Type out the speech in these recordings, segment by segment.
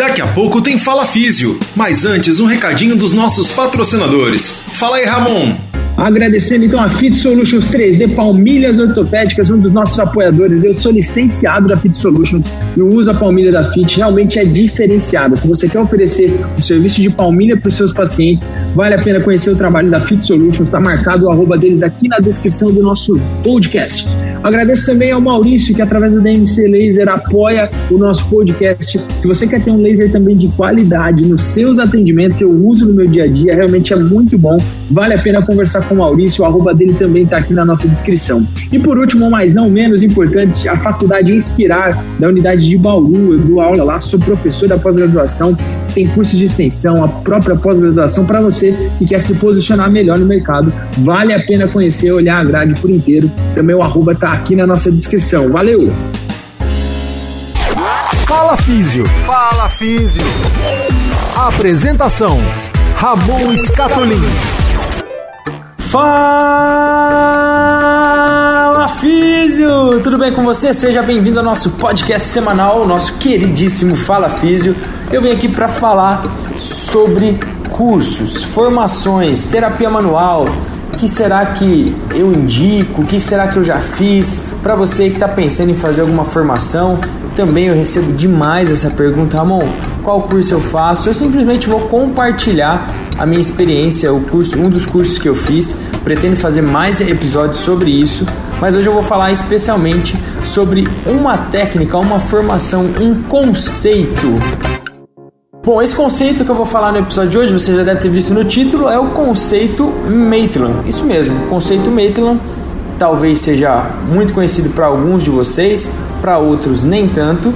Daqui a pouco tem Fala Físio, mas antes um recadinho dos nossos patrocinadores. Fala aí, Ramon! Agradecendo então a Fit Solutions 3D Palmilhas Ortopédicas, um dos nossos apoiadores. Eu sou licenciado da Fit Solutions e o uso da palmilha da Fit realmente é diferenciada. Se você quer oferecer um serviço de palmilha para os seus pacientes, vale a pena conhecer o trabalho da Fit Solutions. Está marcado o arroba deles aqui na descrição do nosso podcast. Agradeço também ao Maurício, que através da DMC Laser apoia o nosso podcast. Se você quer ter um laser também de qualidade nos seus atendimentos, que eu uso no meu dia a dia, realmente é muito bom. Vale a pena conversar com o Maurício, o arroba dele também está aqui na nossa descrição. E por último, mas não menos importante, a Faculdade Inspirar, da unidade de Bauru. Eu dou aula lá, sou professor da pós-graduação, tem curso de extensão, a própria pós-graduação para você que quer se posicionar melhor no mercado. Vale a pena conhecer, olhar a grade por inteiro. Também o arroba está aqui na nossa descrição. Valeu! Fala Físio. Fala Físio. Apresentação: Ramon Escatolin. Fala Físio! Tudo bem com você? Seja bem-vindo ao nosso podcast semanal, nosso queridíssimo Fala Físio. Eu vim aqui para falar sobre cursos, formações, terapia manual. O que será que eu indico? O que será que eu já fiz? Para você que está pensando em fazer alguma formação, também eu recebo demais essa pergunta, Ramon, qual curso eu faço? Eu simplesmente vou compartilhar a minha experiência, o curso, um dos cursos que eu fiz. Pretendo fazer mais episódios sobre isso, mas hoje eu vou falar especialmente sobre uma técnica, uma formação, um conceito Bom, esse conceito que eu vou falar no episódio de hoje, você já deve ter visto no título, é o conceito Maitland. Isso mesmo, conceito Maitland talvez seja muito conhecido para alguns de vocês, para outros nem tanto.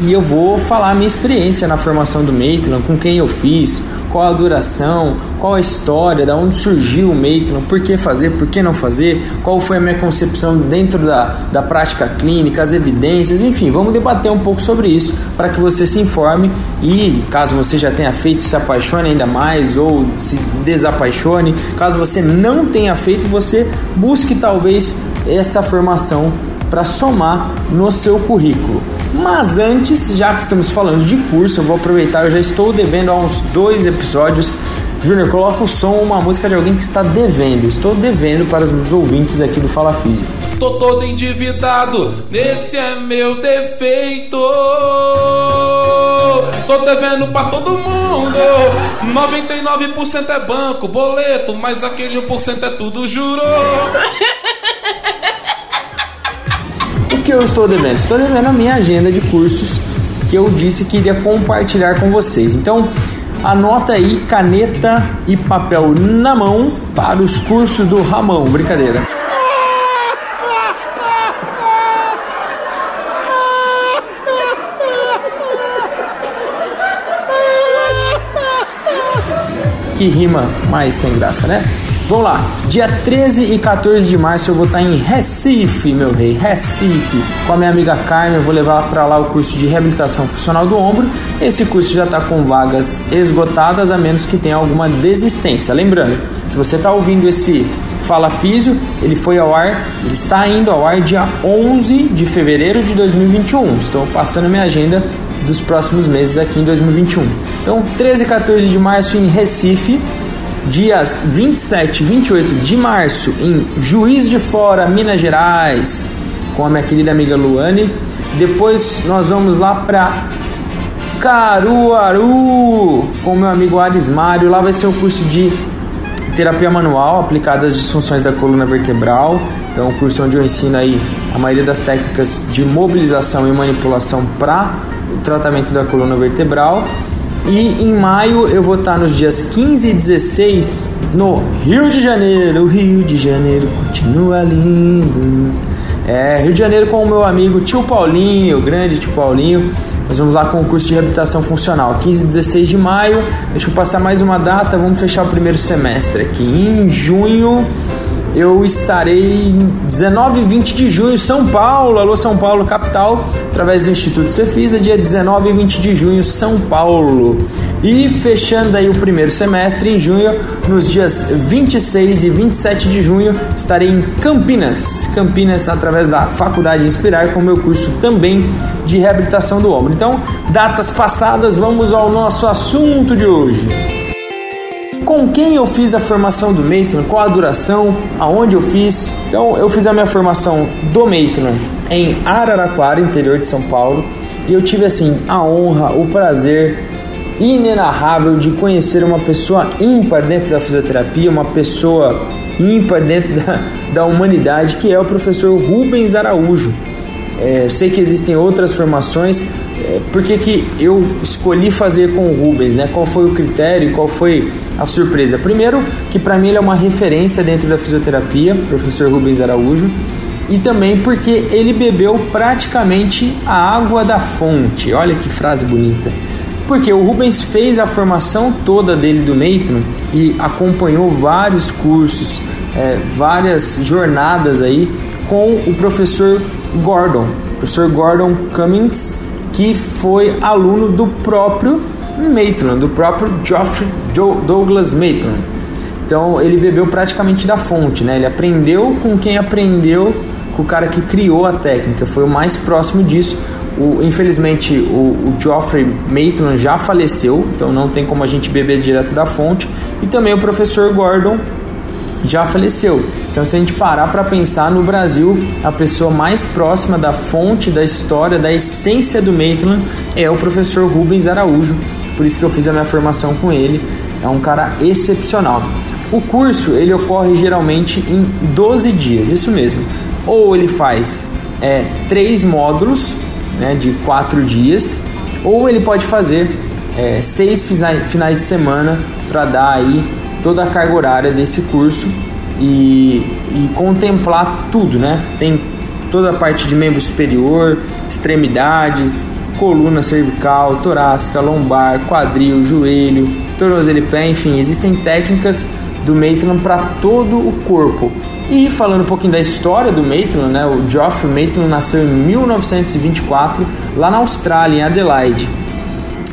E eu vou falar a minha experiência na formação do Maitland, com quem eu fiz, qual a duração, qual a história, da onde surgiu o Maitland, por que fazer, por que não fazer, qual foi a minha concepção dentro da, da prática clínica, as evidências, enfim, vamos debater um pouco sobre isso para que você se informe e, caso você já tenha feito, se apaixone ainda mais ou se desapaixone. Caso você não tenha feito, você busque talvez essa formação para somar no seu currículo. Mas antes, já que estamos falando de curso, eu vou aproveitar, eu já estou devendo há uns dois episódios. Júnior, coloca o som, uma música de alguém que está devendo. Estou devendo para os ouvintes aqui do Fala Físico. Tô todo endividado, esse é meu defeito. Tô devendo pra todo mundo. 99% é banco, boleto, mas aquele 1% é tudo juro. Que eu estou devendo? Estou devendo a minha agenda de cursos que eu disse que iria compartilhar com vocês. Então, anota aí caneta e papel na mão para os cursos do Ramão. Brincadeira. Que rima mais sem graça, né? Vamos lá, dia 13 e 14 de março eu vou estar em Recife, meu rei, Recife, com a minha amiga Carmen. Eu vou levar para lá o curso de reabilitação funcional do ombro. Esse curso já está com vagas esgotadas, a menos que tenha alguma desistência. Lembrando, se você está ouvindo esse Fala Físio, ele foi ao ar, ele está indo ao ar dia 11 de fevereiro de 2021. Estou passando minha agenda dos próximos meses aqui em 2021. Então, 13 e 14 de março em Recife dias 27 e 28 de março em Juiz de Fora, Minas Gerais, com a minha querida amiga Luane. Depois nós vamos lá para Caruaru com o meu amigo Aris Mário. Lá vai ser um curso de terapia manual aplicada às disfunções da coluna vertebral. Então, um curso onde eu ensino aí a maioria das técnicas de mobilização e manipulação para o tratamento da coluna vertebral. E em maio eu vou estar nos dias 15 e 16 no Rio de Janeiro. O Rio de Janeiro continua lindo. É, Rio de Janeiro com o meu amigo tio Paulinho, o grande tio Paulinho. Nós vamos lá com o curso de reabilitação funcional, 15 e 16 de maio. Deixa eu passar mais uma data, vamos fechar o primeiro semestre aqui. Em junho eu estarei 19 e 20 de junho, São Paulo, alô São Paulo, capital, através do Instituto Cefisa, dia 19 e 20 de junho, São Paulo. E fechando aí o primeiro semestre em junho, nos dias 26 e 27 de junho, estarei em Campinas, Campinas através da Faculdade Inspirar com meu curso também de reabilitação do ombro. Então, datas passadas, vamos ao nosso assunto de hoje com quem eu fiz a formação do Maitland, qual a duração, aonde eu fiz. Então, eu fiz a minha formação do Maitland em Araraquara, interior de São Paulo, e eu tive assim a honra, o prazer inenarrável de conhecer uma pessoa ímpar dentro da fisioterapia, uma pessoa ímpar dentro da, da humanidade, que é o professor Rubens Araújo. É, sei que existem outras formações, é, por que, que eu escolhi fazer com o Rubens, né? Qual foi o critério, qual foi a surpresa? Primeiro, que para mim ele é uma referência dentro da fisioterapia, professor Rubens Araújo, e também porque ele bebeu praticamente a água da fonte. Olha que frase bonita. Porque o Rubens fez a formação toda dele do Maitland e acompanhou vários cursos, é, várias jornadas aí com o professor Gordon, professor Gordon Cummings, que foi aluno do próprio Maitland, do próprio Geoffrey Douglas Maitland. Então ele bebeu praticamente da fonte, né? Ele aprendeu com quem aprendeu, com o cara que criou a técnica, foi o mais próximo disso. O, infelizmente o, o Geoffrey Maitland já faleceu, então não tem como a gente beber direto da fonte. E também o professor Gordon já faleceu. Então, se a gente parar para pensar no Brasil, a pessoa mais próxima da fonte, da história, da essência do Maitland é o professor Rubens Araújo. Por isso que eu fiz a minha formação com ele. É um cara excepcional. O curso ele ocorre geralmente em 12 dias, isso mesmo. Ou ele faz é, três módulos né, de quatro dias, ou ele pode fazer é, seis finais de semana para dar aí toda a carga horária desse curso e, e contemplar tudo, né? Tem toda a parte de membro superior, extremidades, coluna cervical, torácica, lombar, quadril, joelho, tornozelo e pé, enfim, existem técnicas do Maitland para todo o corpo. E falando um pouquinho da história do Maitland, né, o Geoffrey Maitland nasceu em 1924 lá na Austrália, em Adelaide.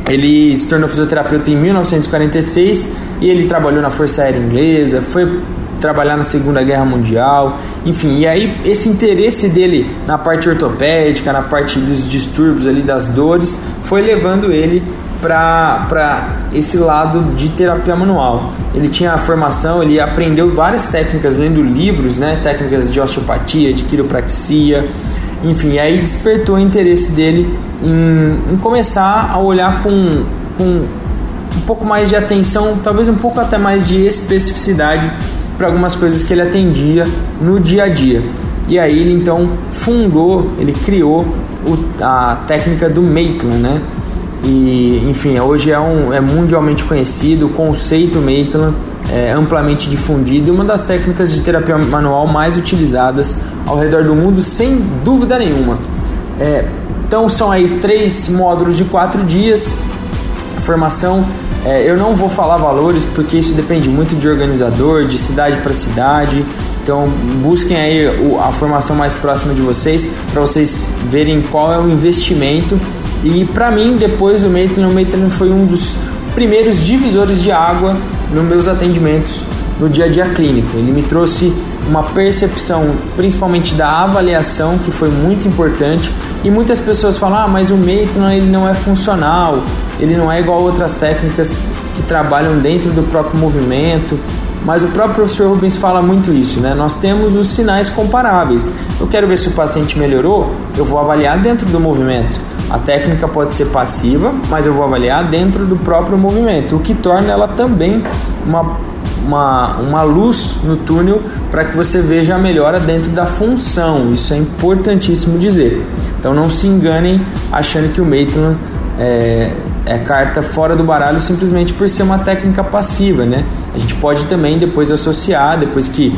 Ele se tornou fisioterapeuta em 1946 e ele trabalhou na Força Aérea Inglesa, foi trabalhar na Segunda Guerra Mundial, enfim, e aí esse interesse dele na parte ortopédica, na parte dos distúrbios ali das dores, foi levando ele para esse lado de terapia manual. Ele tinha a formação, ele aprendeu várias técnicas lendo livros, né, técnicas de osteopatia, de quiropraxia, enfim, aí despertou o interesse dele em, em começar a olhar com, com um pouco mais de atenção, talvez um pouco até mais de especificidade para algumas coisas que ele atendia no dia a dia. E aí ele então fundou, ele criou o, a técnica do Maitland, né? E enfim, hoje é, um, é mundialmente conhecido, o conceito Maitland é amplamente difundido e uma das técnicas de terapia manual mais utilizadas ao redor do mundo, sem dúvida nenhuma. É, então são aí três módulos de quatro dias, formação é, eu não vou falar valores porque isso depende muito de organizador, de cidade para cidade. Então busquem aí a formação mais próxima de vocês para vocês verem qual é o investimento. E para mim, depois do Maitland, o Maitland foi um dos primeiros divisores de água nos meus atendimentos no dia a dia clínico. Ele me trouxe uma percepção, principalmente da avaliação, que foi muito importante. E muitas pessoas falam: "Ah, mas o Maitland ele não é funcional, ele não é igual a outras técnicas que trabalham dentro do próprio movimento". Mas o próprio professor Rubens fala muito isso, né? Nós temos os sinais comparáveis. Eu quero ver se o paciente melhorou, eu vou avaliar dentro do movimento. A técnica pode ser passiva, mas eu vou avaliar dentro do próprio movimento, o que torna ela também uma uma, uma luz no túnel para que você veja a melhora dentro da função. Isso é importantíssimo dizer. Então não se enganem achando que o Maitland é, é carta fora do baralho simplesmente por ser uma técnica passiva, né? A gente pode também depois associar, depois que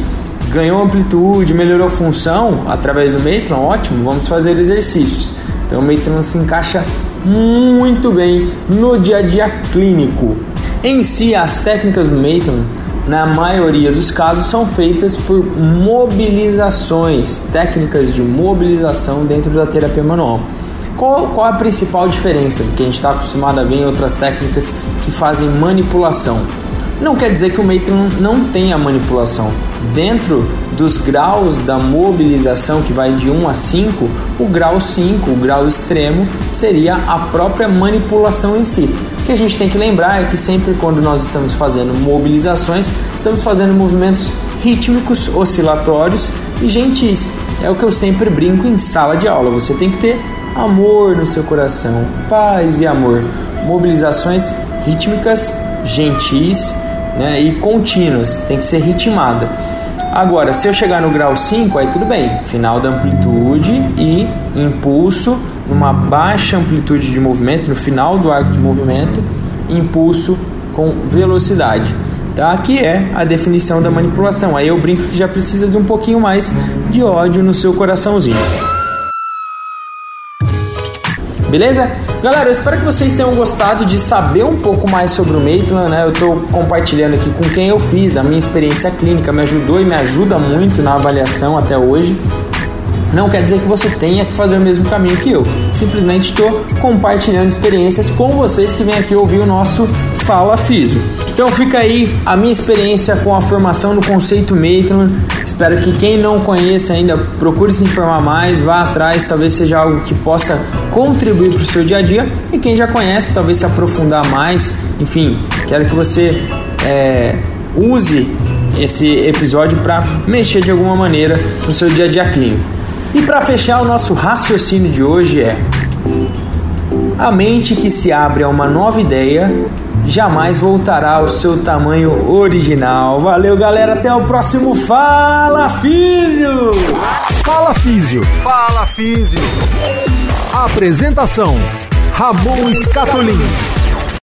ganhou amplitude, melhorou função através do Maitland, ótimo, vamos fazer exercícios. Então o Maitland se encaixa muito bem no dia a dia clínico. Em si, as técnicas do Maitland na maioria dos casos, são feitas por mobilizações, técnicas de mobilização dentro da terapia manual. Qual, qual a principal diferença do que a gente está acostumado a ver em outras técnicas que fazem manipulação? Não quer dizer que o Maitland não tenha manipulação. Dentro dos graus da mobilização, que vai de 1 a 5, o grau 5, o grau extremo, seria a própria manipulação em si. O que a gente tem que lembrar é que sempre quando nós estamos fazendo mobilizações, estamos fazendo movimentos rítmicos, oscilatórios e gentis. É o que eu sempre brinco em sala de aula. Você tem que ter amor no seu coração, paz e amor. Mobilizações rítmicas, gentis né, e contínuas, tem que ser ritmada. Agora, se eu chegar no grau 5, aí tudo bem, final da amplitude e impulso numa baixa amplitude de movimento, no final do arco de movimento, impulso com velocidade. Tá? Que é a definição da manipulação. Aí eu brinco que já precisa de um pouquinho mais de ódio no seu coraçãozinho. Beleza? Galera, eu espero que vocês tenham gostado de saber um pouco mais sobre o Maitland, né? Eu estou compartilhando aqui com quem eu fiz, a minha experiência clínica me ajudou e me ajuda muito na avaliação até hoje. Não quer dizer que você tenha que fazer o mesmo caminho que eu. Simplesmente estou compartilhando experiências com vocês que vêm aqui ouvir o nosso Fala Fiso. Então fica aí a minha experiência com a formação no conceito Maitland. Espero que quem não conheça ainda procure se informar mais, vá atrás, talvez seja algo que possa contribuir para o seu dia a dia. E quem já conhece, talvez se aprofundar mais. Enfim, quero que você é, use esse episódio para mexer de alguma maneira no seu dia a dia clínico. E para fechar, o nosso raciocínio de hoje é: a mente que se abre a uma nova ideia jamais voltará ao seu tamanho original. Valeu, galera. Até o próximo Fala Físio! Fala Físio! Fala Físio! Apresentação: Ramon Escatolin.